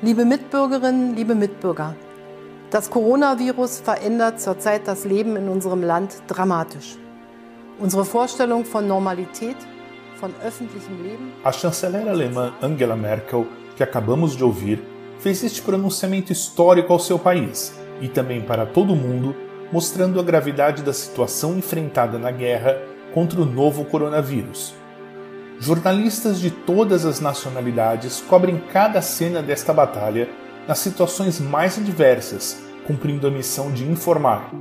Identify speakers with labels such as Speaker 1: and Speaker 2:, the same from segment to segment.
Speaker 1: Liebe Mitbürgerinnen, liebe Mitbürger, das Coronavirus verändert zurzeit das Leben in unserem Land dramatisch. Unsere Vorstellung von Normalität, von öffentlichem Leben.
Speaker 2: A chanceler alemã Angela Merkel, que acabamos de ouvir, fez este pronunciamento histórico ao seu país e também para todo o mundo, mostrando a gravidade da situação enfrentada na guerra contra o novo coronavírus. Jornalistas de todas as nacionalidades cobrem cada cena desta batalha nas situações mais diversas, cumprindo a missão de informar.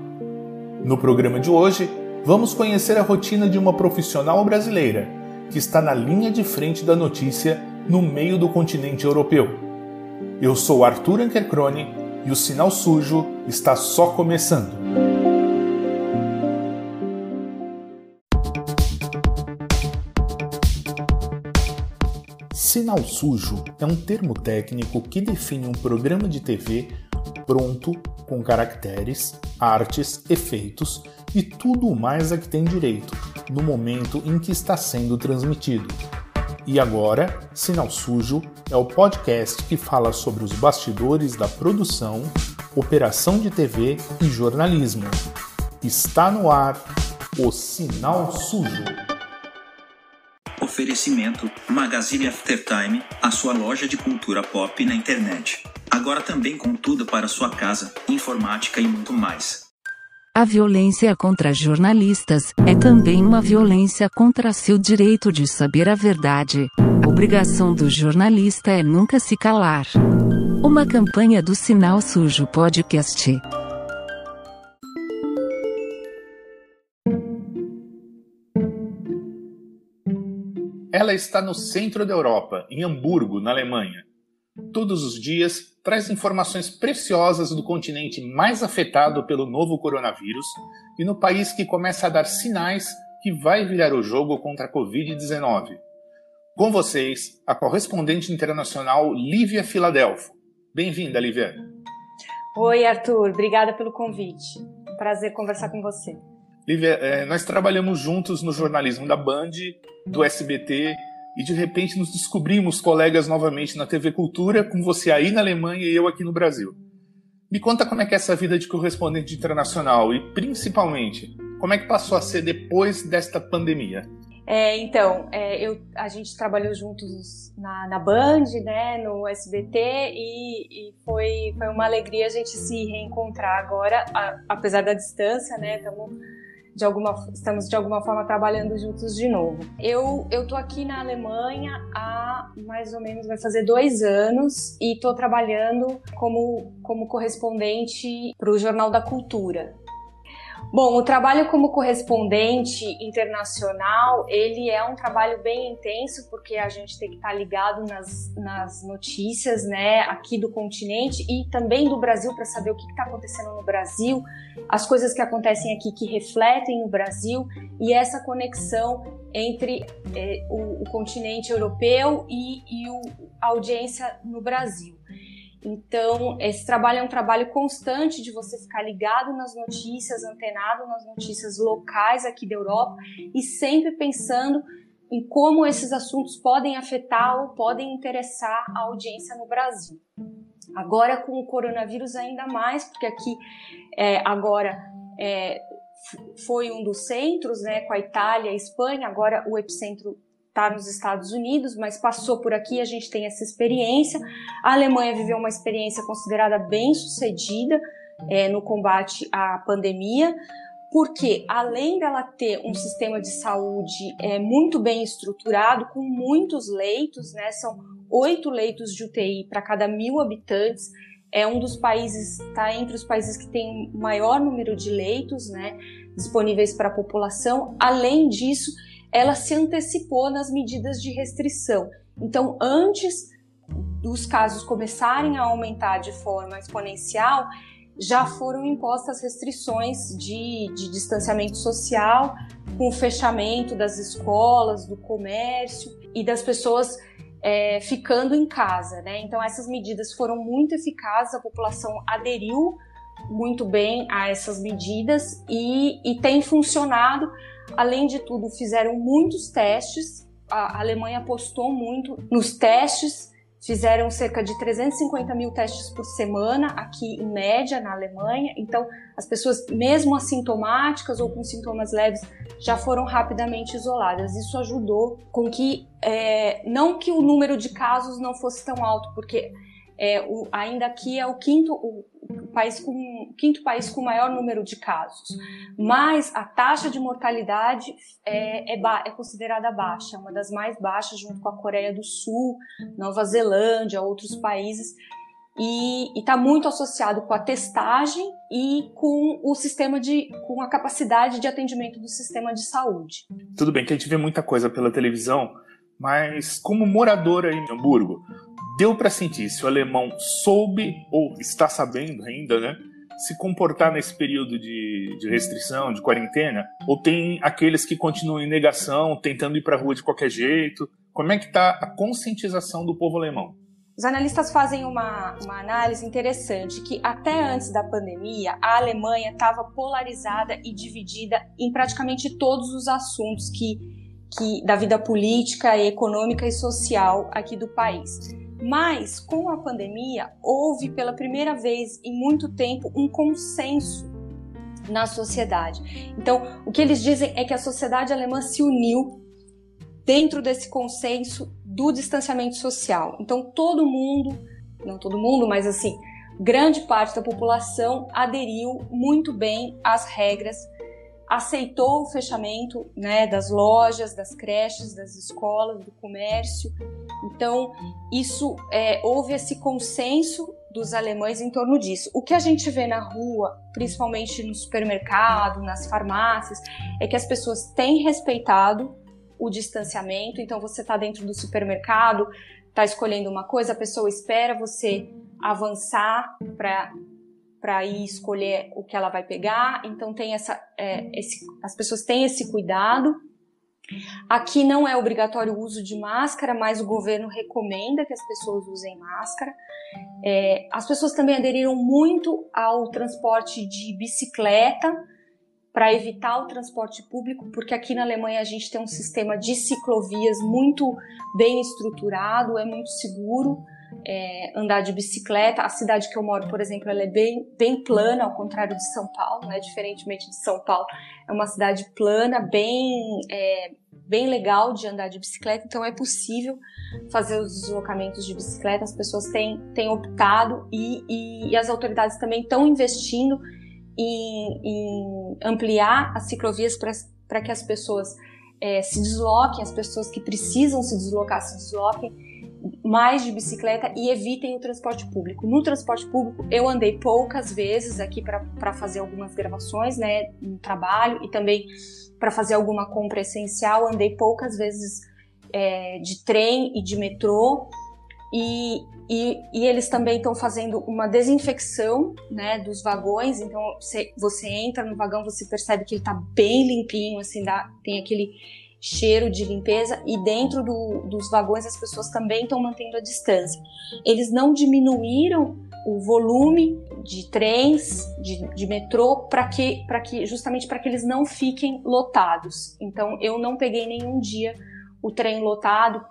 Speaker 2: No programa de hoje, vamos conhecer a rotina de uma profissional brasileira que está na linha de frente da notícia no meio do continente europeu. Eu sou Arthur Ankercrone e o Sinal Sujo está só começando. Sinal sujo é um termo técnico que define um programa de TV pronto com caracteres, artes, efeitos e tudo mais a que tem direito no momento em que está sendo transmitido. E agora, Sinal Sujo é o podcast que fala sobre os bastidores da produção, operação de TV e jornalismo. Está no ar o Sinal Sujo.
Speaker 3: Oferecimento Magazine Aftertime, a sua loja de cultura pop na internet. Agora também com tudo para sua casa, informática e muito mais.
Speaker 4: A violência contra jornalistas é também uma violência contra seu direito de saber a verdade. A obrigação do jornalista é nunca se calar. Uma campanha do Sinal Sujo Podcast.
Speaker 2: Ela está no centro da Europa, em Hamburgo, na Alemanha. Todos os dias traz informações preciosas do continente mais afetado pelo novo coronavírus e no país que começa a dar sinais que vai virar o jogo contra a Covid-19. Com vocês, a correspondente internacional Lívia Filadelfo. Bem-vinda, Lívia.
Speaker 5: Oi, Arthur. Obrigada pelo convite. Prazer conversar com você.
Speaker 2: Lívia, é, nós trabalhamos juntos no jornalismo da Band, do SBT e de repente nos descobrimos colegas novamente na TV Cultura, com você aí na Alemanha e eu aqui no Brasil. Me conta como é que é essa vida de correspondente internacional e, principalmente, como é que passou a ser depois desta pandemia?
Speaker 5: É, então, é, eu, a gente trabalhou juntos na, na Band, né, no SBT, e, e, foi, foi uma alegria a gente se reencontrar agora, a, apesar da distância, né, estamos de alguma, estamos de alguma forma trabalhando juntos de novo. Eu eu tô aqui na Alemanha há mais ou menos vai fazer dois anos e estou trabalhando como como correspondente para o Jornal da Cultura. Bom, o trabalho como correspondente internacional, ele é um trabalho bem intenso, porque a gente tem que estar ligado nas, nas notícias, né, aqui do continente e também do Brasil, para saber o que está acontecendo no Brasil, as coisas que acontecem aqui que refletem no Brasil e essa conexão entre é, o, o, continente europeu e, e o, a audiência no Brasil. Então, esse trabalho é um trabalho constante de você ficar ligado nas notícias, antenado nas notícias locais aqui da Europa e sempre pensando em como esses assuntos podem afetar ou podem interessar a audiência no Brasil. Agora, com o coronavírus, ainda mais, porque aqui é, agora é, foi um dos centros, né, com a Itália, a Espanha, agora o epicentro está nos Estados Unidos, mas passou por aqui, a gente tem essa experiência. A Alemanha viveu uma experiência considerada bem sucedida é, no combate à pandemia, porque além dela ter um sistema de saúde é, muito bem estruturado, com muitos leitos, né, são oito leitos de UTI para cada mil habitantes, é um dos países, está entre os países que tem maior número de leitos né, disponíveis para a população. Além disso, ela se antecipou nas medidas de restrição. Então, antes dos casos começarem a aumentar de forma exponencial, já foram impostas restrições de, de distanciamento social, com o fechamento das escolas, do comércio e das pessoas é, ficando em casa. Né? Então, essas medidas foram muito eficazes, a população aderiu muito bem a essas medidas e, e tem funcionado Além de tudo, fizeram muitos testes. A Alemanha apostou muito nos testes fizeram cerca de 350 mil testes por semana aqui em média na Alemanha. Então, as pessoas, mesmo assintomáticas ou com sintomas leves, já foram rapidamente isoladas. Isso ajudou com que, é, não que o número de casos não fosse tão alto, porque é, o, ainda aqui é o quinto, o, país com, quinto país com maior número de casos, mas a taxa de mortalidade é, é, é considerada baixa, é uma das mais baixas, junto com a Coreia do Sul, Nova Zelândia, outros países, e está muito associado com a testagem e com o sistema de, com a capacidade de atendimento do sistema de saúde.
Speaker 2: Tudo bem que a gente vê muita coisa pela televisão, mas como moradora em Hamburgo, deu para sentir se o alemão soube ou está sabendo ainda, né? Se comportar nesse período de, de restrição, de quarentena, ou tem aqueles que continuam em negação, tentando ir para a rua de qualquer jeito? Como é que está a conscientização do povo alemão?
Speaker 5: Os analistas fazem uma, uma análise interessante que até antes da pandemia a Alemanha estava polarizada e dividida em praticamente todos os assuntos que, que da vida política, econômica e social aqui do país. Mas com a pandemia houve pela primeira vez em muito tempo um consenso na sociedade. Então, o que eles dizem é que a sociedade alemã se uniu dentro desse consenso do distanciamento social. Então, todo mundo, não todo mundo, mas assim, grande parte da população aderiu muito bem às regras, aceitou o fechamento né, das lojas, das creches, das escolas, do comércio. Então, isso é, houve esse consenso dos alemães em torno disso. O que a gente vê na rua, principalmente no supermercado, nas farmácias, é que as pessoas têm respeitado o distanciamento. Então, você está dentro do supermercado, está escolhendo uma coisa, a pessoa espera você avançar para para ir escolher o que ela vai pegar. Então, tem essa, é, esse, as pessoas têm esse cuidado. Aqui não é obrigatório o uso de máscara, mas o governo recomenda que as pessoas usem máscara. É, as pessoas também aderiram muito ao transporte de bicicleta para evitar o transporte público, porque aqui na Alemanha a gente tem um sistema de ciclovias muito bem estruturado, é muito seguro é, andar de bicicleta. A cidade que eu moro, por exemplo, ela é bem, bem plana, ao contrário de São Paulo, né? diferentemente de São Paulo, é uma cidade plana, bem, é, bem legal de andar de bicicleta, então é possível fazer os deslocamentos de bicicleta, as pessoas têm, têm optado e, e, e as autoridades também estão investindo em, em ampliar as ciclovias para que as pessoas é, se desloquem, as pessoas que precisam se deslocar se desloquem mais de bicicleta e evitem o transporte público. No transporte público, eu andei poucas vezes aqui para fazer algumas gravações, né, no trabalho e também para fazer alguma compra essencial. Andei poucas vezes é, de trem e de metrô. E, e, e eles também estão fazendo uma desinfecção né, dos vagões. Então, você, você entra no vagão, você percebe que ele está bem limpinho, assim, dá, tem aquele cheiro de limpeza. E dentro do, dos vagões, as pessoas também estão mantendo a distância. Eles não diminuíram o volume de trens, de, de metrô, para que, que justamente para que eles não fiquem lotados. Então, eu não peguei nenhum dia o trem lotado.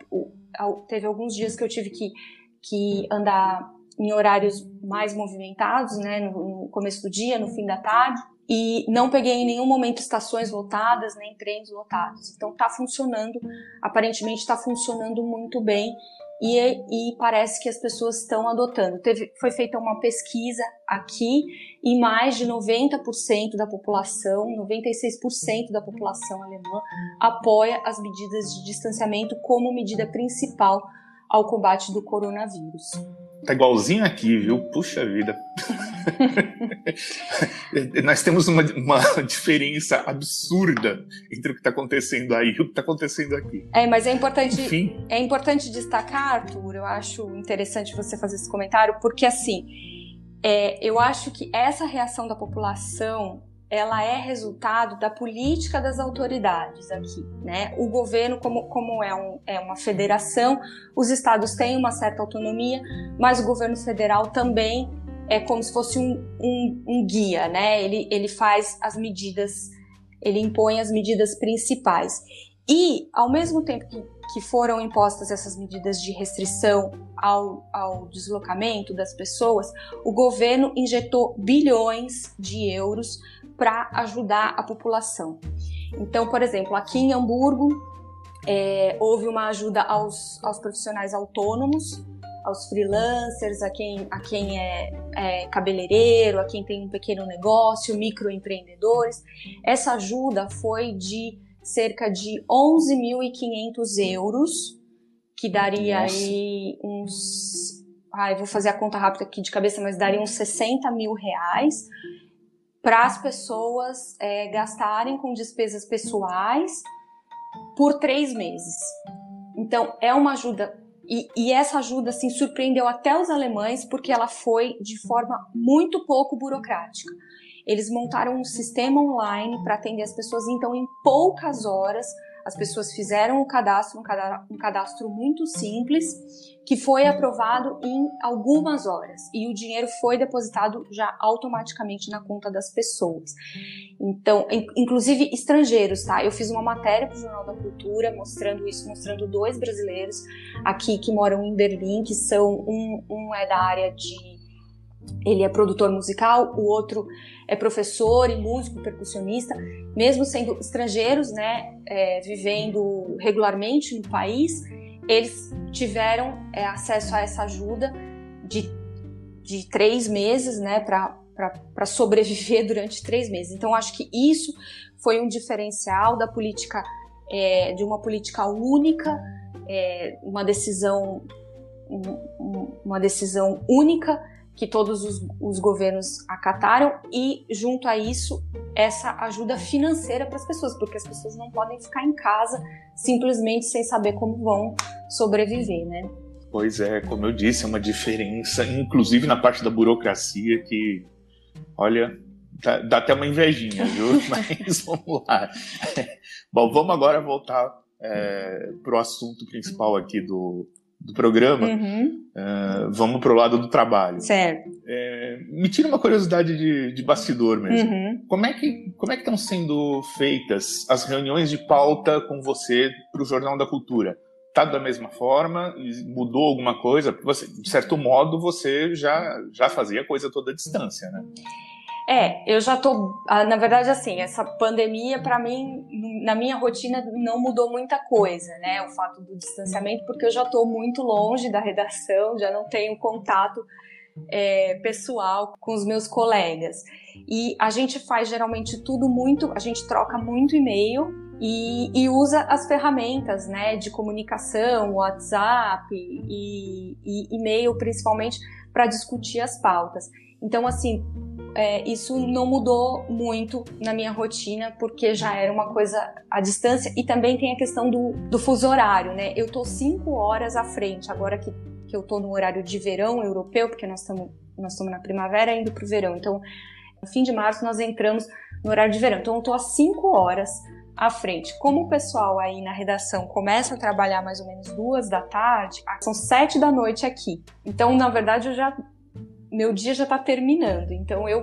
Speaker 5: Teve alguns dias que eu tive que que andar em horários mais movimentados, né, no, no, começo do dia, no fim da tarde, e não peguei em nenhum momento estações lotadas, nem trens lotados. Então está funcionando, aparentemente está funcionando muito bem e, e, parece que as pessoas estão adotando. Teve, foi feita uma pesquisa aqui e mais de 90% da população, 96% da população alemã apoia as medidas de distanciamento como medida principal ao combate do coronavírus.
Speaker 2: Tá igualzinho aqui, viu? Puxa vida. Nós temos uma, uma, diferença absurda entre o que está acontecendo aí e o que está acontecendo aqui.
Speaker 5: É, mas é importante, Enfim. é importante destacar, Arthur, eu acho interessante você fazer esse comentário, porque assim, é, eu acho que essa reação da população ela é resultado da política das autoridades aqui, né? O governo, como, como é, um, é uma federação, os estados têm uma certa autonomia, mas o governo federal também é como se fosse um, um, um guia, né? Ele, ele faz as medidas, ele impõe as medidas principais. E, ao mesmo tempo que, que foram impostas essas medidas de restrição ao, ao deslocamento das pessoas, o governo injetou bilhões de euros para ajudar a população. Então, por exemplo, aqui em Hamburgo, é, houve uma ajuda aos, aos profissionais autônomos, aos freelancers, a quem, a quem é, é cabeleireiro, a quem tem um pequeno negócio, microempreendedores. Essa ajuda foi de cerca de 11.500 euros, que daria Nossa. aí uns. Ai, vou fazer a conta rápida aqui de cabeça, mas daria uns 60 mil reais para as pessoas é, gastarem com despesas pessoais por três meses. Então, é uma ajuda. E, e, essa ajuda assim, surpreendeu até os alemães porque ela foi de forma muito pouco burocrática. Eles montaram um sistema online para atender as pessoas, então, em poucas horas, as pessoas fizeram o cadastro, um cadastro, um cadastro muito simples, que foi aprovado em algumas horas e o dinheiro foi depositado já automaticamente na conta das pessoas. Então, inclusive estrangeiros, tá? Eu fiz uma matéria para o Jornal da Cultura mostrando isso, mostrando dois brasileiros aqui que moram em Berlim, que são um, um é da área de ele é produtor musical, o outro é professor e músico percussionista, mesmo sendo estrangeiros, né, é, vivendo regularmente no país, eles tiveram é, acesso a essa ajuda de, de três meses, né, para sobreviver durante três meses. Então, acho que isso foi um diferencial da política, é, de uma política única, é, uma decisão, um, uma decisão única que todos os, os, governos acataram e, junto a isso, essa ajuda financeira para as pessoas, porque as pessoas não podem ficar em casa simplesmente sem saber como vão sobreviver, né?
Speaker 2: Pois é, como eu disse, é uma diferença, inclusive na parte da burocracia, que, olha, dá, dá até uma invejinha, viu? Mas vamos lá. Bom, vamos agora voltar é, para o assunto principal aqui do, do programa, uhum. uh, vamos pro lado do trabalho.
Speaker 5: Certo.
Speaker 2: É, me tira uma curiosidade de, de bastidor mesmo. Uhum. Como é que como é que estão sendo feitas as reuniões de pauta com você para o Jornal da Cultura? Tá da mesma forma? Mudou alguma coisa? Você, de certo modo, você já já fazia a coisa toda à distância, né?
Speaker 5: É, eu já tô, ah, na verdade, assim, essa pandemia para mim, na minha rotina não mudou muita coisa, né? O fato do distanciamento, porque eu já tô muito longe da redação, já não tenho contato é, pessoal com os meus colegas. E a gente faz geralmente tudo muito, a gente troca muito e-mail e, e usa as ferramentas, né, de comunicação, WhatsApp e, e e-mail principalmente para discutir as pautas. Então, assim, é, isso não mudou muito na minha rotina, porque já era uma coisa à distância. E também tem a questão do, do fuso horário, né? Eu tô cinco horas à frente, agora que, que eu tô no horário de verão europeu, porque nós estamos nós estamos na primavera indo pro verão. Então, no fim de março, nós entramos no horário de verão. Então, eu tô às cinco horas à frente. Como o pessoal aí na redação começa a trabalhar mais ou menos duas da tarde, são sete da noite aqui. Então, na verdade, eu já meu dia já está terminando. Então eu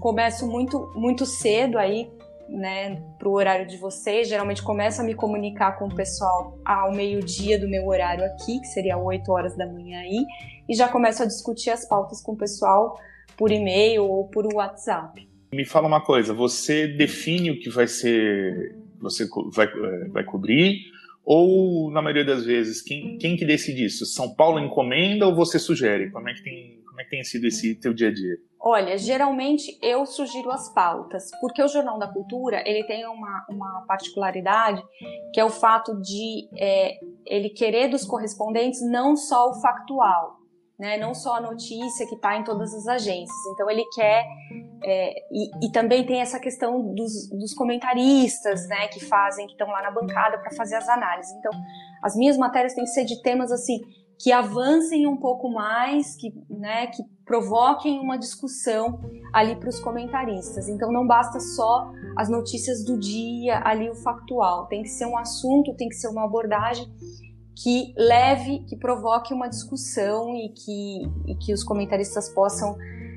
Speaker 5: começo muito muito cedo aí, né, pro horário de vocês. Geralmente começo a me comunicar com o pessoal ao meio-dia do meu horário aqui, que seria 8 horas da manhã aí, e já começo a discutir as pautas com o pessoal por e-mail ou por WhatsApp.
Speaker 2: Me fala uma coisa, você define o que vai ser, você vai, eh, vai cobrir, ou na maioria das vezes, quem, quem que decide isso? São Paulo encomenda ou você sugere? Como é que tem é que tem sido esse teu dia a dia?
Speaker 5: Olha, geralmente eu sugiro as pautas, porque o Jornal da Cultura ele tem uma, uma particularidade que é o fato de é, ele querer dos correspondentes não só o factual, né, não só a notícia que está em todas as agências. Então ele quer é, e, e, também tem essa questão dos, dos comentaristas, né, que fazem, que estão lá na bancada para fazer as análises. Então as minhas matérias têm que ser de temas assim que avancem um pouco mais, que, né, que provoquem uma discussão ali para os comentaristas. Então não basta só as notícias do dia, ali o factual. Tem que ser um assunto, tem que ser uma abordagem que leve, que provoque uma discussão e que, e que os comentaristas possam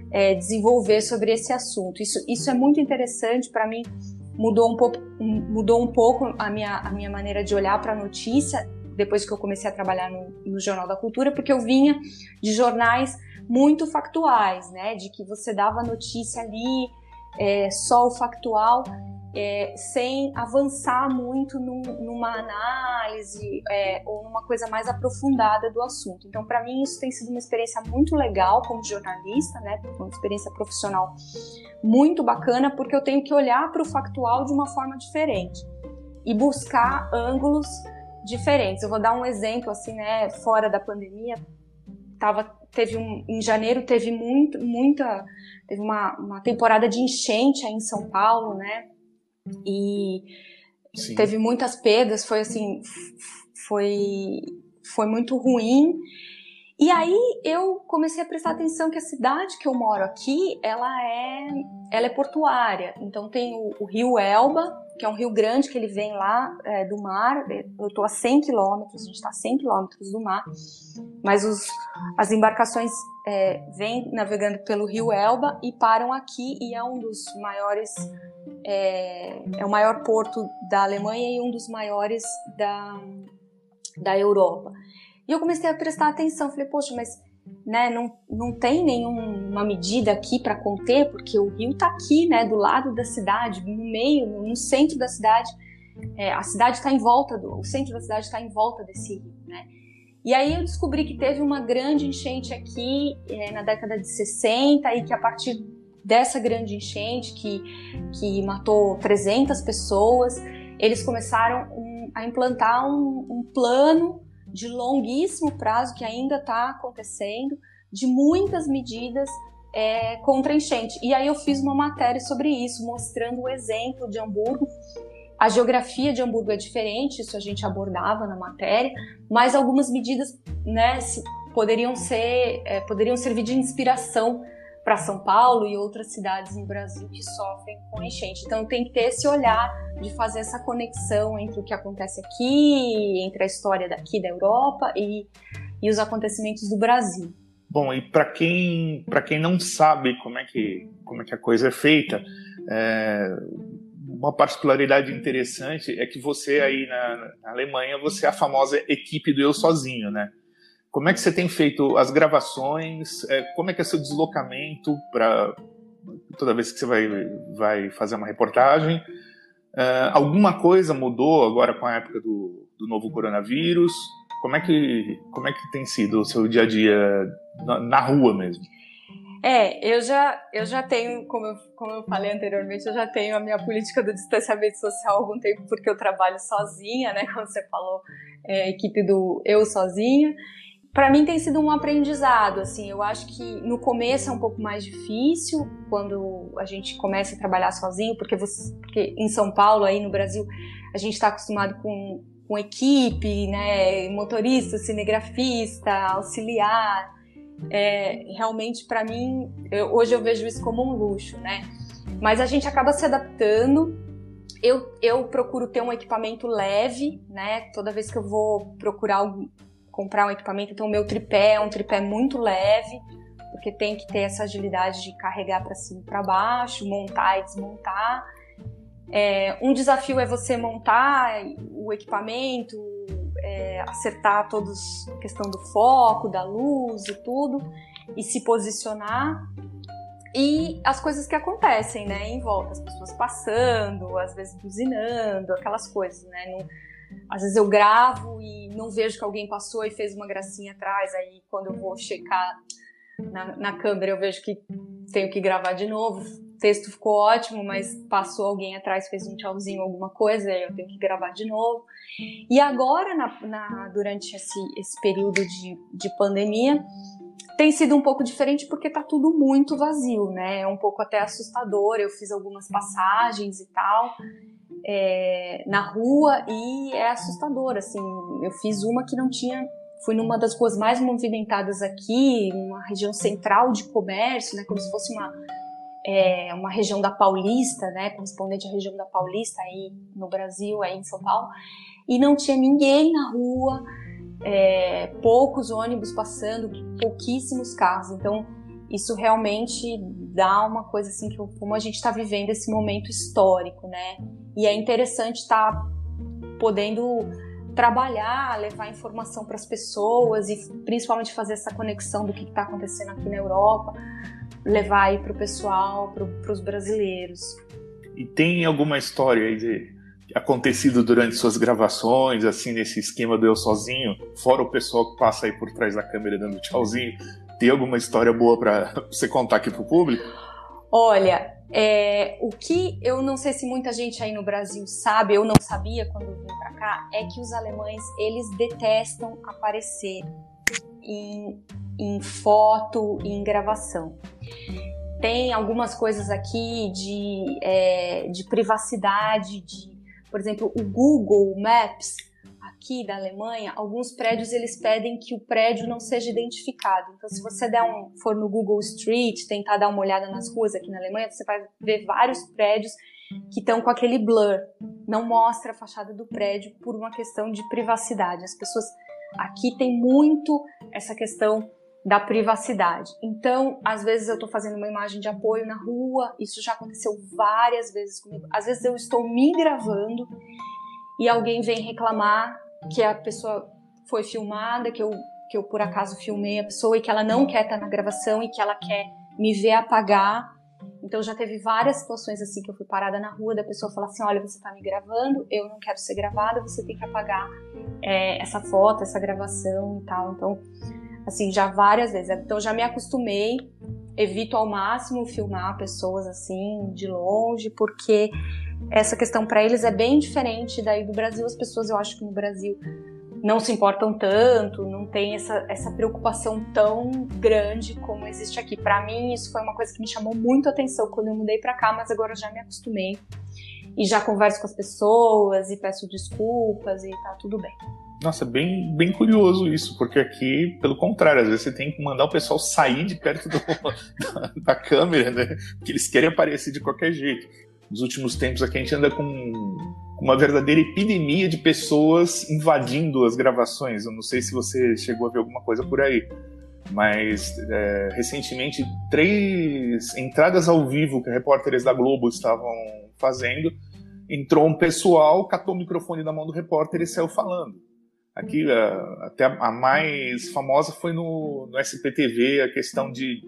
Speaker 5: é, desenvolver sobre esse assunto. Isso, isso é muito interessante para mim mudou um pouco, mudou um pouco a minha, a minha maneira de olhar para a notícia depois que eu comecei a trabalhar no, no, Jornal da Cultura, porque eu vinha de jornais muito factuais, né? De que você dava notícia ali, é, só o factual, é, sem avançar muito num, numa análise é, ou numa coisa mais aprofundada do assunto. Então, para mim, isso tem sido uma experiência muito legal como jornalista, né? Uma experiência profissional muito bacana, porque eu tenho que olhar para o factual de uma forma diferente e buscar ângulos diferentes. Eu vou dar um exemplo assim, né? Fora da pandemia, tava, teve um, em janeiro teve muito, muita, teve uma, uma temporada de enchente aí em São Paulo, né? E Sim. teve muitas perdas, foi assim, foi, foi muito ruim. E aí eu comecei a prestar atenção que a cidade que eu moro aqui, ela é, ela é portuária. Então tem o, o rio Elba, que é um rio grande que ele vem lá é, do mar. Eu estou a 100 quilômetros, a gente está a 100 quilômetros do mar, mas os, as embarcações é, vêm navegando pelo rio Elba e param aqui e é um dos maiores, é, é o maior porto da Alemanha e um dos maiores da, da Europa. E eu comecei a prestar atenção, falei, poxa, mas né, não, não tem nenhuma medida aqui para conter, porque o rio está aqui, né, do lado da cidade, no meio, no centro da cidade. É, a cidade está em volta do, o centro da cidade está em volta desse rio, né? E aí eu descobri que teve uma grande enchente aqui é, na década de 60 e que a partir dessa grande enchente que, que matou 300 pessoas, eles começaram um, a implantar um, um plano de longuíssimo prazo que ainda está acontecendo, de muitas medidas é, contra enchente. E aí eu fiz uma matéria sobre isso, mostrando o exemplo de Hamburgo. A geografia de Hamburgo é diferente, isso a gente abordava na matéria, mas algumas medidas né, poderiam, ser, é, poderiam servir de inspiração para São Paulo e outras cidades no Brasil que sofrem com enchente. Então tem que ter esse olhar de fazer essa conexão entre o que acontece aqui, entre a história daqui da Europa e, e os acontecimentos do Brasil.
Speaker 2: Bom, e para quem para quem não sabe como é que como é que a coisa é feita, é, uma particularidade interessante é que você aí na, na Alemanha você é a famosa equipe do eu sozinho, né? Como é que você tem feito as gravações? É, como é que é seu deslocamento para toda vez que você vai, vai fazer uma reportagem? É, alguma coisa mudou agora com a época do, do novo coronavírus? Como é que como é que tem sido o seu dia a dia na, na rua mesmo?
Speaker 5: É, eu já, eu já tenho, como eu, como eu falei anteriormente, eu já tenho a minha política do distanciamento social há algum tempo, porque eu trabalho sozinha, né? Como você falou, é, equipe do eu sozinha para mim tem sido um aprendizado, assim, eu acho que no começo é um pouco mais difícil quando a gente começa a trabalhar sozinho, porque, você, porque em São Paulo, aí no Brasil, a gente está acostumado com, com equipe, né, motorista, cinegrafista, auxiliar, é, realmente para mim, eu, hoje eu vejo isso como um luxo, né, mas a gente acaba se adaptando, eu, eu procuro ter um equipamento leve, né, toda vez que eu vou procurar comprar um equipamento. Então, o meu tripé é um tripé muito leve, porque tem que ter essa agilidade de carregar para cima e para baixo, montar e desmontar. É, um desafio é você montar o equipamento, é, acertar todos a questão do foco, da luz e tudo, e se posicionar. E as coisas que acontecem, né, em volta, as pessoas passando, às vezes buzinando, aquelas coisas, né. Não, às vezes eu gravo e não vejo que alguém passou e fez uma gracinha atrás, aí quando eu vou checar na, na câmera eu vejo que tenho que gravar de novo. O texto ficou ótimo, mas passou alguém atrás, fez um tchauzinho, alguma coisa, aí eu tenho que gravar de novo. E agora, na, na, durante esse, esse período de, de pandemia, tem sido um pouco diferente porque tá tudo muito vazio, né? É um pouco até assustador. Eu fiz algumas passagens e tal é, na rua e é assustador, assim. Eu fiz uma que não tinha fui numa das ruas mais movimentadas aqui, uma região central de comércio, né, como se fosse uma, é, uma região da Paulista, né, correspondente à região da Paulista aí no Brasil, aí em São Paulo, e não tinha ninguém na rua, é, poucos ônibus passando, pouquíssimos carros. Então, isso realmente dá uma coisa assim que como a gente está vivendo esse momento histórico, né? E é interessante estar tá podendo trabalhar, levar informação para as pessoas e principalmente fazer essa conexão do que está acontecendo aqui na Europa, levar aí para o pessoal, para os brasileiros.
Speaker 2: E tem alguma história aí de acontecido durante suas gravações, assim, nesse esquema do eu sozinho, fora o pessoal que passa aí por trás da câmera dando tchauzinho, tem alguma história boa para você contar aqui pro público?
Speaker 5: Olha, é, o que eu não sei se muita gente aí no Brasil sabe, eu não sabia quando eu vim para cá, é que os alemães eles detestam aparecer em, em foto em gravação. Tem algumas coisas aqui de, é, de privacidade, de, por exemplo, o Google Maps aqui da Alemanha, alguns prédios eles pedem que o prédio não seja identificado. Então, se você der um, for no Google Street, tentar dar uma olhada nas ruas aqui na Alemanha, você vai ver vários prédios que estão com aquele blur, não mostra a fachada do prédio por uma questão de privacidade. As pessoas aqui tem muito essa questão da privacidade. Então, às vezes eu estou fazendo uma imagem de apoio na rua, isso já aconteceu várias vezes comigo. Às vezes eu estou me gravando e alguém vem reclamar que a pessoa foi filmada, que eu, que eu por acaso filmei a pessoa e que ela não quer estar na gravação e que ela quer me ver apagar. Então já teve várias situações assim que eu fui parada na rua da pessoa falar assim, olha, você está me gravando, eu não quero ser gravada, você tem que apagar é, essa foto, essa gravação e tal. Então, assim, já várias vezes. Então já me acostumei, evito ao máximo filmar pessoas assim de longe, porque essa questão para eles é bem diferente daí do Brasil. As pessoas, eu acho que no Brasil não se importam tanto, não tem essa, essa preocupação tão grande como existe aqui. Para mim, isso foi uma coisa que me chamou muito a atenção quando eu mudei para cá, mas agora já me acostumei e já converso com as pessoas e peço desculpas e tá tudo bem.
Speaker 2: Nossa, bem, bem curioso isso, porque aqui, pelo contrário, às vezes você tem que mandar o pessoal sair de perto do, da, da, câmera, né? Porque eles querem aparecer de qualquer jeito nos últimos tempos aqui a gente anda com uma verdadeira epidemia de pessoas invadindo as gravações. Eu não sei se você chegou a ver alguma coisa por aí, mas é, recentemente três entradas ao vivo que repórteres da Globo estavam fazendo, entrou um pessoal, catou o microfone na mão do repórter e saiu falando. Aqui, até a mais famosa foi no, no SPTV, a questão de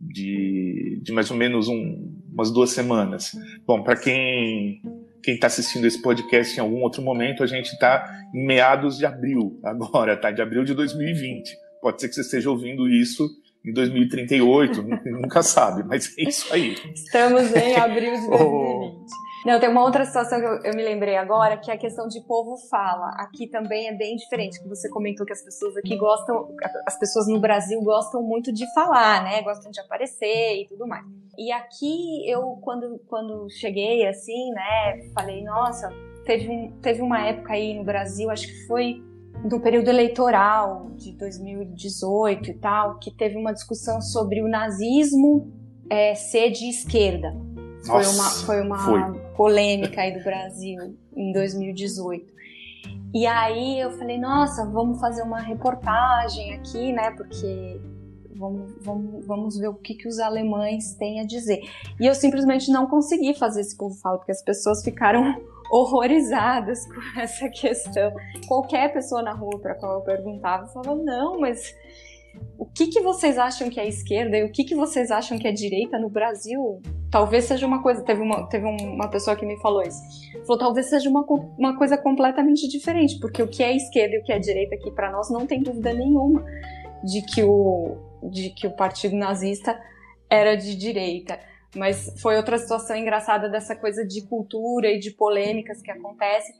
Speaker 2: de, de mais ou menos um, umas duas semanas. Bom, para quem quem está assistindo esse podcast em algum outro momento, a gente está em meados de abril agora, tá? De abril de 2020. Pode ser que você esteja ouvindo isso em 2038, nunca sabe, mas é isso aí.
Speaker 5: Estamos em abril de 2020. Não, tem uma outra situação que eu, eu, me lembrei agora, que é a questão de povo fala. Aqui também é bem diferente, que você comentou que as pessoas aqui gostam, as pessoas no Brasil gostam muito de falar, né? Gostam de aparecer e tudo mais. E aqui eu, quando, quando cheguei assim, né, falei, nossa, teve, teve uma época aí no Brasil, acho que foi no período eleitoral de 2018 e tal, que teve uma discussão sobre o nazismo é, ser de esquerda. Nossa, foi uma, foi uma foi. polêmica aí do Brasil em 2018. E aí eu falei, nossa, vamos fazer uma reportagem aqui, né? Porque vamos, vamos, vamos ver o que, que os alemães têm a dizer. E eu simplesmente não consegui fazer esse povo fala, porque as pessoas ficaram horrorizadas com essa questão. Qualquer pessoa na rua para qual eu perguntava falava, não, mas o que, que vocês acham que é esquerda e o que, que vocês acham que é direita no Brasil? Talvez seja uma coisa. Teve uma, teve uma pessoa que me falou isso. Falou, talvez seja uma, uma coisa completamente diferente, porque o que é esquerda e o que é direita aqui para nós não tem dúvida nenhuma de que o, de que o partido nazista era de direita. Mas foi outra situação engraçada dessa coisa de cultura e de polêmicas que acontecem.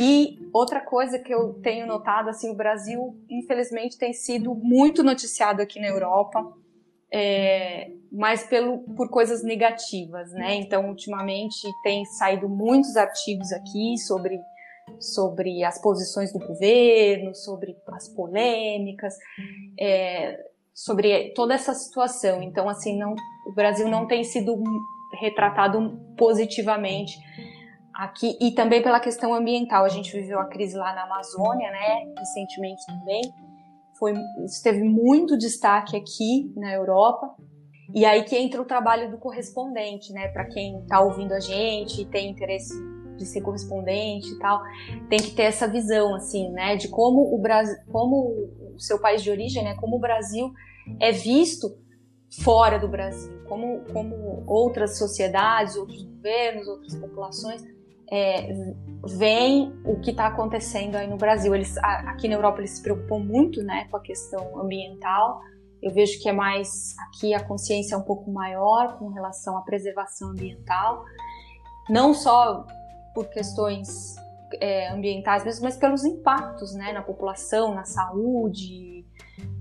Speaker 5: E outra coisa que eu tenho notado, assim, o Brasil, infelizmente, tem sido muito noticiado aqui na Europa, é, mas pelo, por coisas negativas, né? Então, ultimamente, tem saído muitos artigos aqui sobre, sobre as posições do governo, sobre as polêmicas, é, sobre toda essa situação. Então, assim, não, o Brasil não tem sido retratado positivamente aqui e também pela questão ambiental. A gente viveu a crise lá na Amazônia, né, recentemente também. Foi, isso teve muito destaque aqui na Europa. E aí que entra o trabalho do correspondente, né? Para quem está ouvindo a gente e tem interesse de ser correspondente e tal, tem que ter essa visão, assim, né? De como o Brasil, como o seu país de origem, né? Como o Brasil é visto fora do Brasil, como, como outras sociedades, outros governos, outras populações é, veem o que está acontecendo aí no Brasil. Eles, aqui na Europa eles se preocupam muito, né, com a questão ambiental. Eu vejo que é mais aqui a consciência é um pouco maior com relação à preservação ambiental, não só por questões é, ambientais mesmo, mas pelos impactos, né, na população, na saúde,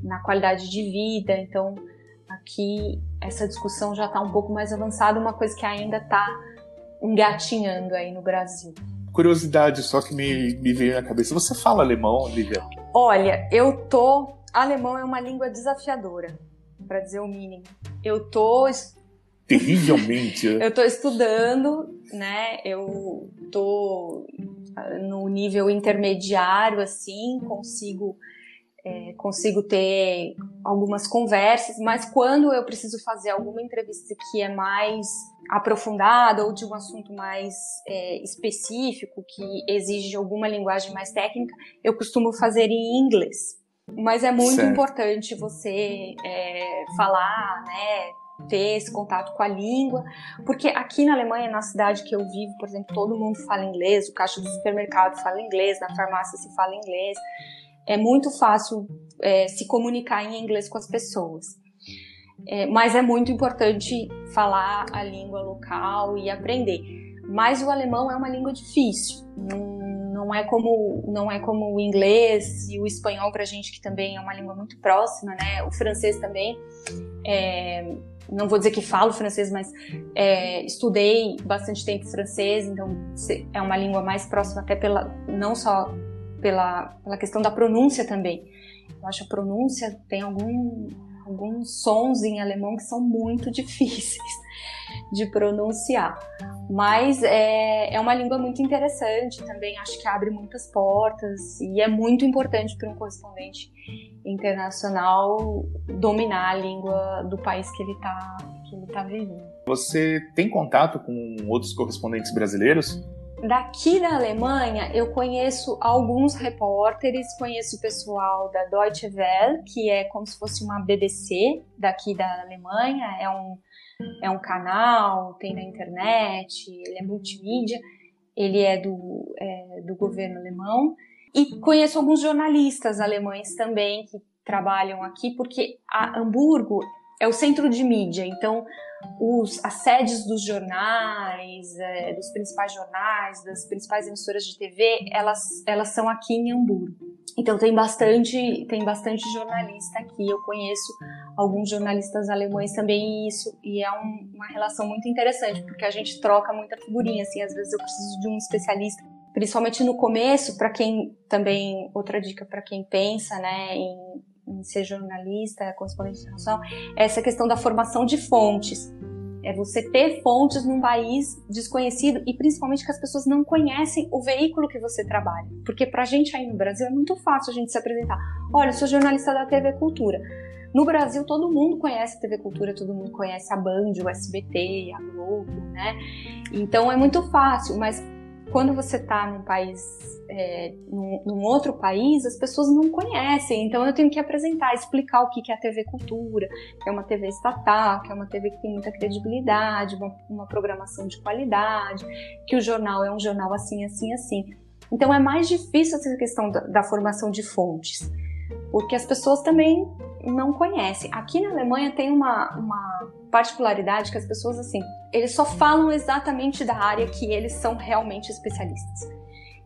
Speaker 5: na qualidade de vida. Então aqui essa discussão já está um pouco mais avançada, uma coisa que ainda está engatinhando aí no Brasil.
Speaker 2: Curiosidade só que me, me veio na cabeça. Você fala alemão, Lívia?
Speaker 5: Olha, eu tô. Alemão é uma língua desafiadora, para dizer o mínimo. Eu tô.
Speaker 2: Terrivelmente.
Speaker 5: eu tô estudando, né? Eu tô no nível intermediário, assim, consigo é, consigo ter algumas conversas, mas quando eu preciso fazer alguma entrevista que é mais aprofundada ou de um assunto mais é, específico, que exige alguma linguagem mais técnica, eu costumo fazer em inglês. Mas é muito certo. importante você é, falar, né, ter esse contato com a língua, porque aqui na Alemanha, na cidade que eu vivo, por exemplo, todo mundo fala inglês, o caixa do supermercado fala inglês, na farmácia se fala inglês é muito fácil é, se comunicar em inglês com as pessoas. É, mas é muito importante falar a língua local e aprender. Mas o alemão é uma língua difícil. Não, é como não é como o inglês e o espanhol para gente que também é uma língua muito próxima, né? O francês também. É, não vou dizer que falo francês, mas é, estudei bastante tempo francês, então é uma língua mais próxima até pela não só pela, pela questão da pronúncia também. Eu acho a pronúncia tem algum, alguns sons em alemão que são muito difíceis de pronunciar. Mas é, é uma língua muito interessante também, acho que abre muitas portas e é muito importante para um correspondente internacional dominar a língua do país que ele está que ele tá vivendo.
Speaker 2: Você tem contato com outros correspondentes brasileiros?
Speaker 5: Daqui da Alemanha, eu conheço alguns repórteres, conheço o pessoal da Deutsche Welle, que é como se fosse uma BBC daqui da Alemanha, é um, é um canal, tem na internet, ele é multimídia, ele é do, é, do governo alemão. E conheço alguns jornalistas alemães também que trabalham aqui, porque a Hamburgo é o centro de mídia, então os, as sedes dos jornais, é, dos principais jornais, das principais emissoras de TV, elas, elas são aqui em Hamburgo. Então tem bastante, tem bastante jornalista aqui. Eu conheço alguns jornalistas alemães também e isso e é um, uma relação muito interessante porque a gente troca muita figurinha. Assim, às vezes eu preciso de um especialista, principalmente no começo, para quem também outra dica para quem pensa, né, em em ser jornalista, correspondente internacional, é essa questão da formação de fontes. É você ter fontes num país desconhecido e principalmente que as pessoas não conhecem o veículo que você trabalha. Porque pra gente aí no Brasil é muito fácil a gente se apresentar. Olha, eu sou jornalista da TV Cultura. No Brasil, todo mundo conhece a TV Cultura, todo mundo conhece a Band, o SBT, a Globo, né? Então é muito fácil, mas quando você está num país, é, num, num, outro país, as pessoas não conhecem. Então eu tenho que apresentar, explicar o que é a TV Cultura, que é uma TV estatal, que é uma TV que tem muita credibilidade, uma, uma programação de qualidade, que o jornal é um jornal assim, assim, assim. Então é mais difícil essa questão da, da formação de fontes, porque as pessoas também não conhecem. Aqui na Alemanha tem uma, uma particularidade que as pessoas, assim, eles só falam exatamente da área que eles são realmente especialistas.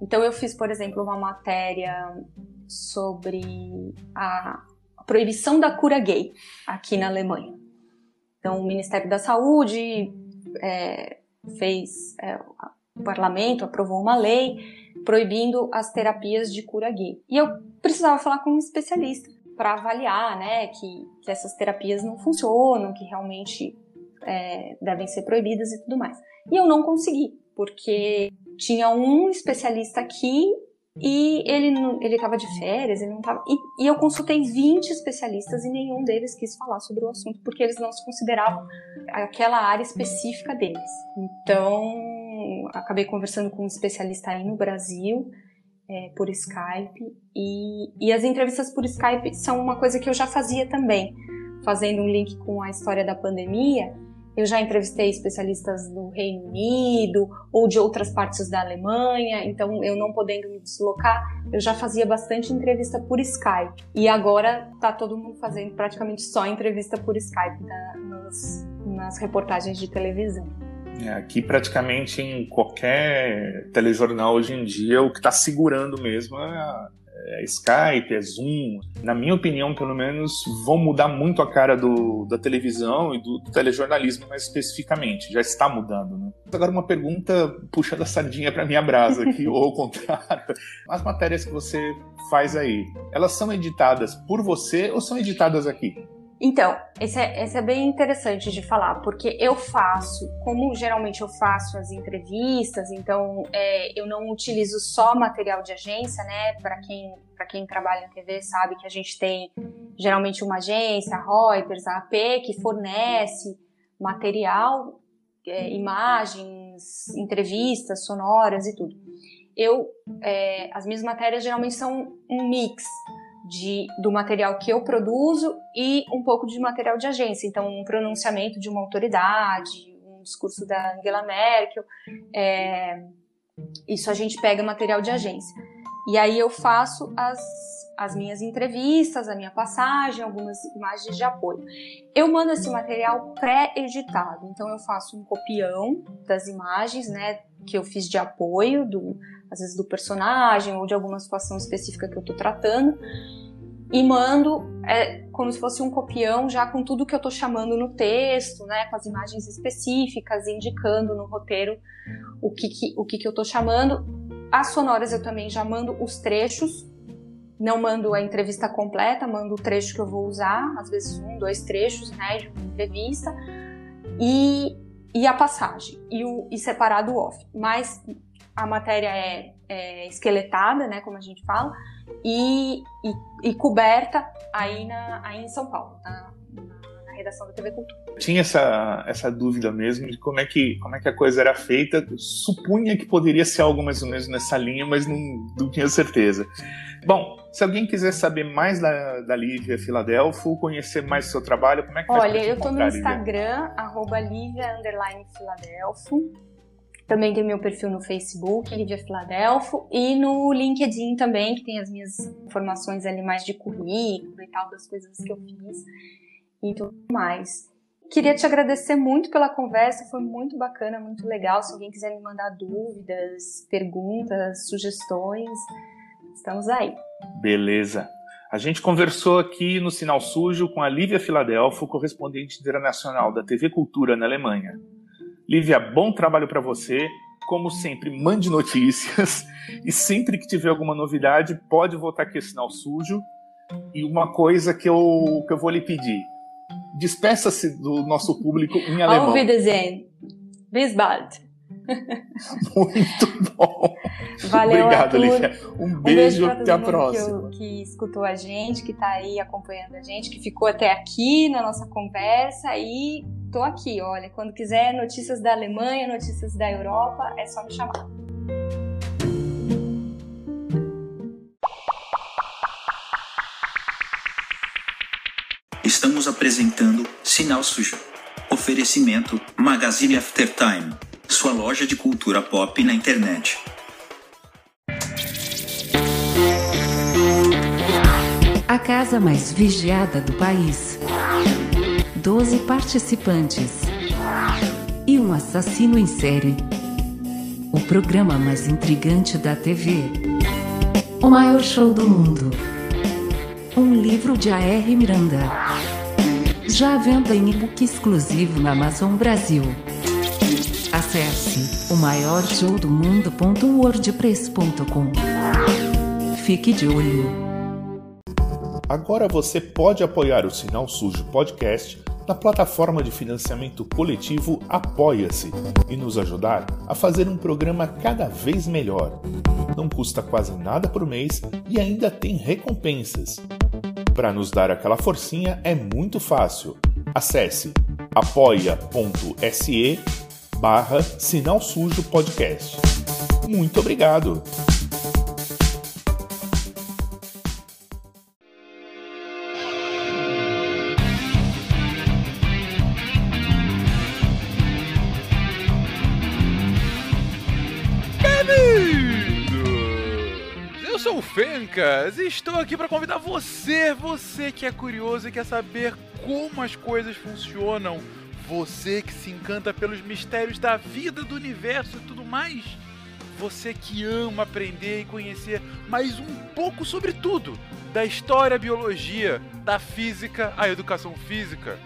Speaker 5: Então, eu fiz, por exemplo, uma matéria sobre a proibição da cura gay aqui na Alemanha. Então, o Ministério da Saúde é, fez, é, o parlamento aprovou uma lei proibindo as terapias de cura gay. E eu precisava falar com um especialista para avaliar, né, que, que essas terapias não funcionam, que realmente é, devem ser proibidas e tudo mais. E eu não consegui, porque tinha um especialista aqui e ele ele estava de férias, ele não tava, e, e, eu consultei 20 especialistas e nenhum deles quis falar sobre o assunto porque eles não se consideravam aquela área específica deles. Então, acabei conversando com um especialista aí no Brasil é, por Skype e, e as entrevistas por Skype são uma coisa que eu já fazia também, fazendo um link com a história da pandemia eu já entrevistei especialistas do Reino Unido ou de outras partes da Alemanha, então eu não podendo me deslocar, eu já fazia bastante entrevista por Skype. E agora tá todo mundo fazendo praticamente só entrevista por Skype na, nas, nas reportagens de televisão.
Speaker 2: É, aqui praticamente em qualquer telejornal hoje em dia o que está segurando mesmo é é Skype, é Zoom, na minha opinião, pelo menos, vão mudar muito a cara do, da televisão e do, do telejornalismo mais especificamente. Já está mudando, né? Agora uma pergunta puxando a sardinha para minha brasa aqui, ou ao contrário. As matérias que você faz aí, elas são editadas por você ou são editadas aqui?
Speaker 5: Então, esse é, esse é bem interessante de falar, porque eu faço, como geralmente eu faço as entrevistas, então é, eu não utilizo só material de agência, né? Para quem, quem trabalha em TV sabe que a gente tem geralmente uma agência, a Reuters, a AP, que fornece material, é, imagens, entrevistas sonoras e tudo. Eu, é, as minhas matérias geralmente são um mix de, do material que eu produzo e um pouco de material de agência. Então, um pronunciamento de uma autoridade, um discurso da Angela Merkel. É, isso a gente pega material de agência. E aí eu faço as, as minhas entrevistas, a minha passagem, algumas imagens de apoio. Eu mando esse material pré-editado, então eu faço um copião das imagens, né, que eu fiz de apoio, do, às vezes do personagem ou de alguma situação específica que eu estou tratando e mando é, como se fosse um copião já com tudo que eu estou chamando no texto, né, com as imagens específicas, indicando no roteiro o que, que o que, que eu estou chamando. As sonoras eu também já mando os trechos, não mando a entrevista completa, mando o trecho que eu vou usar, às vezes um, dois trechos, né, de uma entrevista, e, e a passagem, e, o, e separado o off. Mas a matéria é, é esqueletada, né, como a gente fala, e, e, e coberta aí, na, aí em São Paulo, na, na, redação da TV Cultura.
Speaker 2: Tinha essa, essa dúvida mesmo de como é, que, como é que a coisa era feita. Supunha que poderia ser algo mais ou menos nessa linha, mas não, não tinha certeza. Bom, se alguém quiser saber mais da, da Lívia Filadelfo, conhecer mais do seu trabalho, como é que
Speaker 5: Olha, eu estou no Instagram, arroba Lívia Filadelfo. Também tem meu perfil no Facebook, Lívia Filadelfo, e no LinkedIn também, que tem as minhas informações ali mais de currículo e tal, das coisas que eu fiz e tudo mais. Queria te agradecer muito pela conversa, foi muito bacana, muito legal. Se alguém quiser me mandar dúvidas, perguntas, sugestões, estamos aí.
Speaker 2: Beleza. A gente conversou aqui no Sinal Sujo com a Lívia Filadelfo, correspondente internacional da TV Cultura na Alemanha. Lívia, bom trabalho para você. Como sempre, mande notícias. E sempre que tiver alguma novidade, pode voltar aqui sinal sujo. E uma coisa que eu, que eu vou lhe pedir: despeça-se do nosso público em alemão.
Speaker 5: Auf Wiedersehen. Bis bald.
Speaker 2: Muito bom.
Speaker 5: Valeu,
Speaker 2: Obrigado, Lívia. Um beijo,
Speaker 5: um
Speaker 2: até a próxima.
Speaker 5: Que, que, escutou a gente, que está aí acompanhando a gente, que ficou até aqui na nossa conversa e tô aqui, olha, quando quiser notícias da Alemanha, notícias da Europa, é só me chamar.
Speaker 3: Estamos apresentando Sinal Sujo. Oferecimento Magazine Aftertime, sua loja de cultura pop na internet.
Speaker 4: A casa mais vigiada do país 12 participantes e um assassino em série. O programa mais intrigante da TV. O maior show do mundo. Um livro de A.R. Miranda. Já à venda em e-book exclusivo na Amazon Brasil. Acesse o maior show do mundo.wordpress.com. Fique de olho.
Speaker 2: Agora você pode apoiar o Sinal Sujo Podcast na plataforma de financiamento coletivo Apoia-se e nos ajudar a fazer um programa cada vez melhor. Não custa quase nada por mês e ainda tem recompensas. Para nos dar aquela forcinha é muito fácil. Acesse apoia.se barra Sinal Sujo Podcast. Muito obrigado!
Speaker 6: Estou aqui para convidar você, você que é curioso e quer saber como as coisas funcionam, você que se encanta pelos mistérios da vida, do universo e tudo mais, você que ama aprender e conhecer mais um pouco sobre tudo, da história, biologia, da física, a educação física.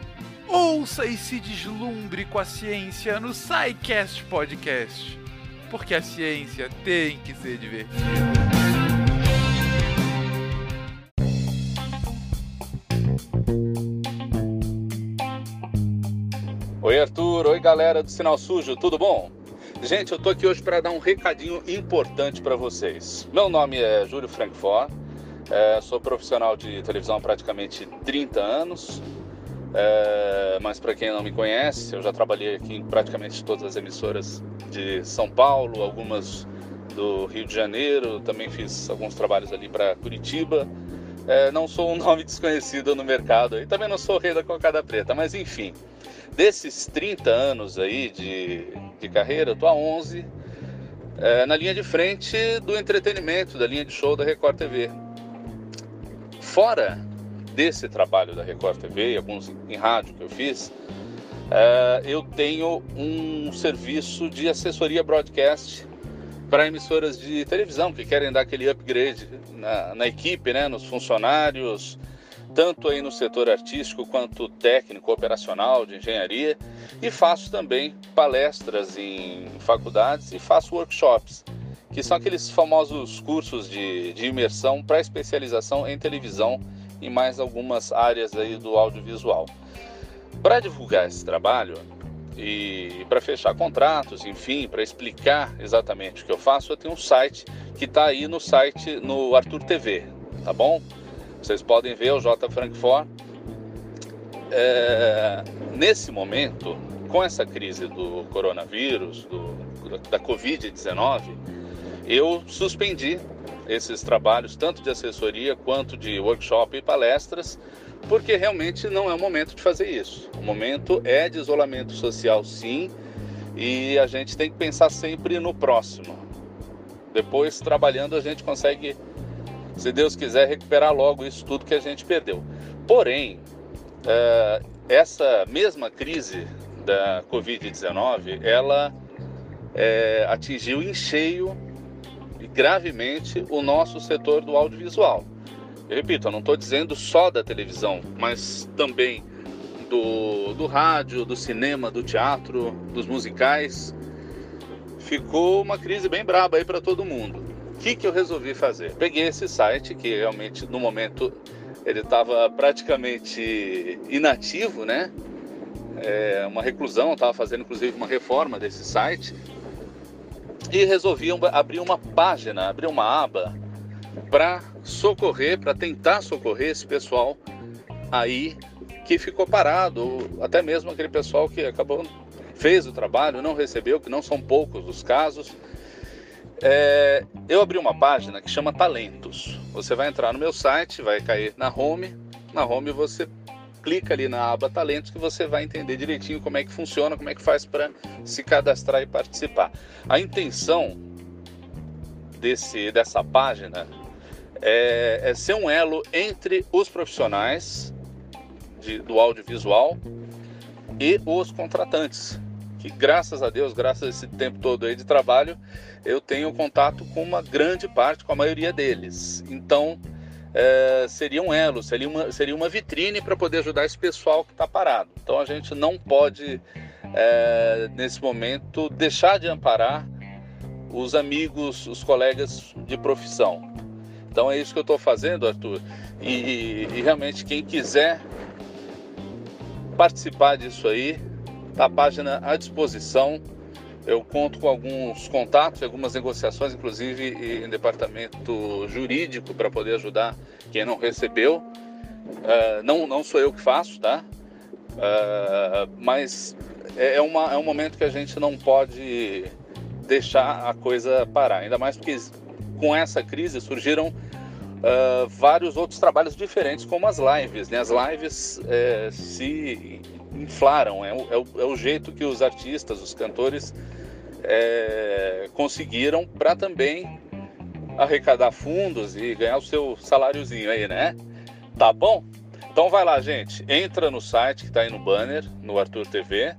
Speaker 6: Ouça e se deslumbre com a ciência no SciCast Podcast, porque a ciência tem que ser divertida.
Speaker 7: Oi Arthur, oi galera do Sinal Sujo, tudo bom? Gente, eu tô aqui hoje para dar um recadinho importante para vocês. Meu nome é Júlio Frankfort, é, sou profissional de televisão há praticamente 30 anos, é, mas para quem não me conhece, eu já trabalhei aqui em praticamente todas as emissoras de São Paulo, algumas do Rio de Janeiro, também fiz alguns trabalhos ali para Curitiba. É, não sou um nome desconhecido no mercado e também não sou rei da cocada preta, mas enfim. Desses 30 anos aí de, de carreira, eu tô há 11 é, na linha de frente do entretenimento, da linha de show da Record TV. Fora desse trabalho da Record TV e alguns em rádio que eu fiz, é, eu tenho um serviço de assessoria broadcast para emissoras de televisão que querem dar aquele upgrade na, na equipe, né, nos funcionários, tanto aí no setor artístico quanto técnico, operacional, de engenharia, e faço também palestras em faculdades e faço workshops, que são aqueles famosos cursos de, de imersão para especialização em televisão e mais algumas áreas aí do audiovisual. Para divulgar esse trabalho e para fechar contratos, enfim, para explicar exatamente o que eu faço, eu tenho um site que está aí no site no Arthur TV, tá bom? Vocês podem ver o J. Frankfort. É, nesse momento, com essa crise do coronavírus, do, da Covid-19, eu suspendi esses trabalhos, tanto de assessoria quanto de workshop e palestras, porque realmente não é o momento de fazer isso. O momento é de isolamento social, sim, e a gente tem que pensar sempre no próximo. Depois, trabalhando, a gente consegue se Deus quiser, recuperar logo isso tudo que a gente perdeu. Porém, é, essa mesma crise da Covid-19, ela é, atingiu em cheio e gravemente o nosso setor do audiovisual. Eu repito, eu não estou dizendo só da televisão, mas também do, do rádio, do cinema, do teatro, dos musicais. Ficou uma crise bem braba aí para todo mundo que, que eu resolvi fazer? Peguei esse site, que realmente no momento ele estava praticamente inativo, né? É, uma reclusão, estava fazendo inclusive uma reforma desse site e resolvi abrir uma página, abrir uma aba para socorrer, para tentar socorrer esse pessoal aí que ficou parado, até mesmo aquele pessoal que acabou fez o trabalho, não recebeu, que não são poucos os casos é, eu abri uma página que chama Talentos. Você vai entrar no meu site, vai cair na home. Na home você clica ali na aba Talentos que você vai entender direitinho como é que funciona, como é que faz para se cadastrar e participar. A intenção desse, dessa página é, é ser um elo entre os profissionais de, do audiovisual e os contratantes que graças a Deus, graças a esse tempo todo aí de trabalho, eu tenho contato com uma grande parte, com a maioria deles. Então, é, seria um elo, seria uma, seria uma vitrine para poder ajudar esse pessoal que está parado. Então, a gente não pode, é, nesse momento, deixar de amparar os amigos, os colegas de profissão. Então, é isso que eu estou fazendo, Arthur. E, e realmente, quem quiser participar disso aí, tá a página à disposição. Eu conto com alguns contatos, algumas negociações, inclusive em departamento jurídico, para poder ajudar quem não recebeu. Uh, não, não sou eu que faço, tá? Uh, mas é, é, uma, é um momento que a gente não pode deixar a coisa parar, ainda mais porque com essa crise surgiram uh, vários outros trabalhos diferentes, como as lives. Né? As lives é, se inflaram, é o, é, o, é o, jeito que os artistas, os cantores é, conseguiram para também arrecadar fundos e ganhar o seu saláriozinho aí, né? Tá bom? Então vai lá, gente. Entra no site que está aí no banner, no Arthur TV.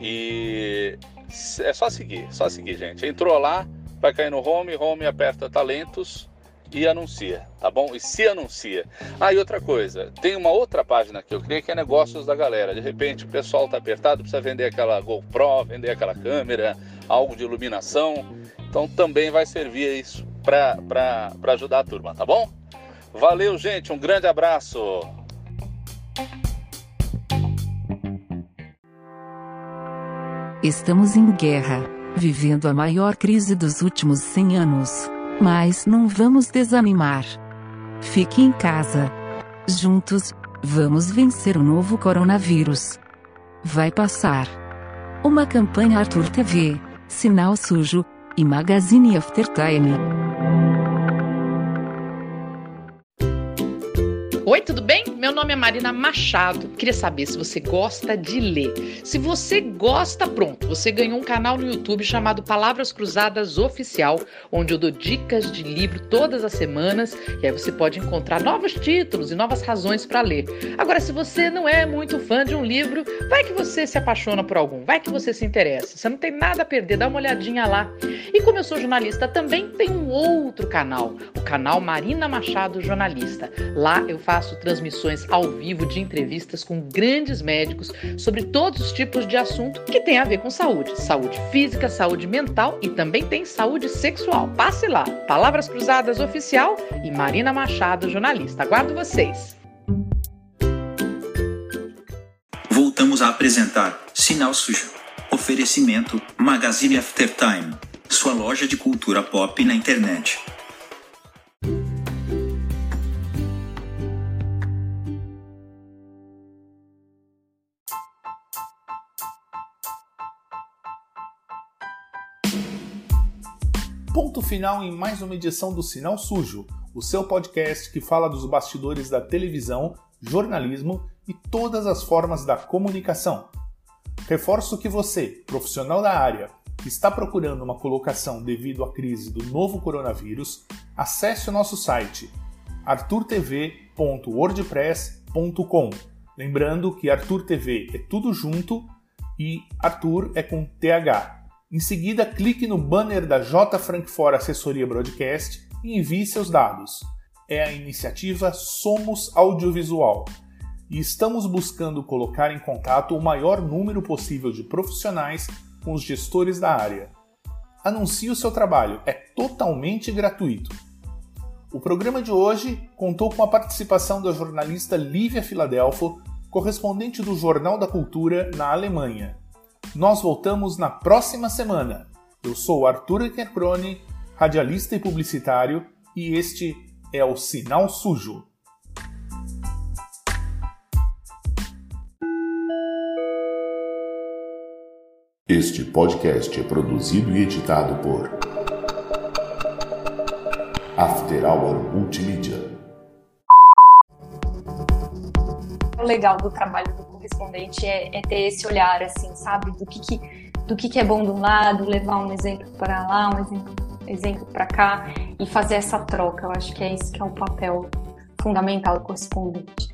Speaker 7: E é só seguir, só seguir, gente. Entrou lá, vai cair no home, home aperta talentos e anuncia, tá bom? E se anuncia. Ah, e outra coisa, tem uma outra página que eu criei que é negócios da galera. De repente o pessoal tá apertado, precisa vender aquela GoPro, vender aquela câmera, algo de iluminação. Então também vai servir isso para ajudar a turma, tá bom? Valeu, gente, um grande abraço.
Speaker 4: Estamos em guerra, vivendo a maior crise dos últimos 100 anos. Mas não vamos desanimar. Fique em casa. Juntos, vamos vencer o novo coronavírus. Vai passar. Uma campanha Arthur TV, Sinal Sujo e Magazine Aftertime.
Speaker 8: Oi, tudo bem? Meu nome é Marina Machado. Queria saber se você gosta de ler. Se você gosta, pronto, você ganhou um canal no YouTube chamado Palavras Cruzadas Oficial, onde eu dou dicas de livro todas as semanas e aí você pode encontrar novos títulos e novas razões para ler. Agora, se você não é muito fã de um livro, vai que você se apaixona por algum, vai que você se interessa. Você não tem nada a perder, dá uma olhadinha lá. E como eu sou jornalista, também tem um outro canal, o canal Marina Machado Jornalista. Lá eu faço transmissões ao vivo de entrevistas com grandes médicos sobre todos os tipos de assunto que tem a ver com saúde. Saúde física, saúde mental e também tem saúde sexual. Passe lá, Palavras Cruzadas Oficial e Marina Machado, jornalista. Aguardo vocês.
Speaker 3: Voltamos a apresentar Sinal Sujo. Oferecimento Magazine Aftertime, sua loja de cultura pop na internet.
Speaker 2: Ponto final em mais uma edição do Sinal Sujo, o seu podcast que fala dos bastidores da televisão, jornalismo e todas as formas da comunicação. Reforço que você, profissional da área, que está procurando uma colocação devido à crise do novo coronavírus, acesse o nosso site arturtv.wordpress.com. Lembrando que Artur TV é tudo junto e Arthur é com TH. Em seguida, clique no banner da J. Frankfurt Assessoria Broadcast e envie seus dados. É a iniciativa Somos Audiovisual e estamos buscando colocar em contato o maior número possível de profissionais com os gestores da área. Anuncie o seu trabalho, é totalmente gratuito. O programa de hoje contou com a participação da jornalista Lívia Filadelfo, correspondente do Jornal da Cultura na Alemanha. Nós voltamos na próxima semana. Eu sou Arthur Ekerkrone, radialista e publicitário, e este é o Sinal Sujo.
Speaker 9: Este podcast é produzido e editado por After Hour Multimídia.
Speaker 5: Legal do trabalho do correspondente é, é, ter esse olhar, assim, sabe? Do que, que do que, que é bom de um lado, levar um exemplo para lá, um exemplo, exemplo para cá e fazer essa troca. Eu acho que é isso que é o papel fundamental do correspondente.